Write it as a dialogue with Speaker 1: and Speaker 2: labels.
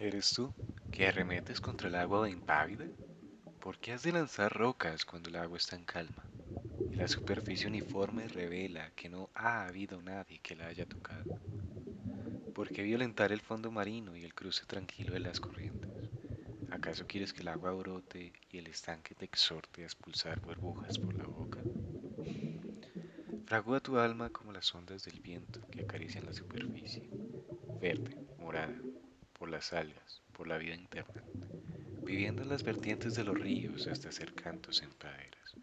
Speaker 1: ¿Eres tú que arremetes contra el agua impávida? ¿Por qué has de lanzar rocas cuando el agua está en calma? Y la superficie uniforme revela que no ha habido nadie que la haya tocado. ¿Por qué violentar el fondo marino y el cruce tranquilo de las corrientes? ¿Acaso quieres que el agua brote y el estanque te exhorte a expulsar burbujas por la boca? Fragúa tu alma como las ondas del viento que acarician la superficie, verde, morada, por las algas, por la vida interna, viviendo en las vertientes de los ríos hasta hacer cantos en praderas.